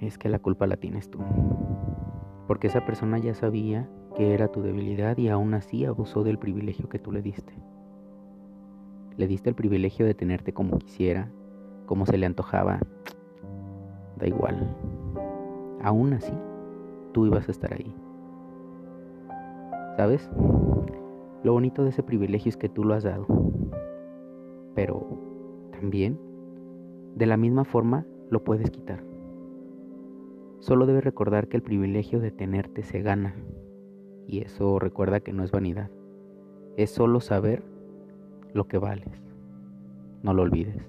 Es que la culpa la tienes tú. Porque esa persona ya sabía que era tu debilidad y aún así abusó del privilegio que tú le diste. Le diste el privilegio de tenerte como quisiera, como se le antojaba. Da igual. Aún así, tú ibas a estar ahí. ¿Sabes? Lo bonito de ese privilegio es que tú lo has dado. Pero también, de la misma forma, lo puedes quitar. Solo debes recordar que el privilegio de tenerte se gana. Y eso recuerda que no es vanidad. Es solo saber lo que vales. No lo olvides.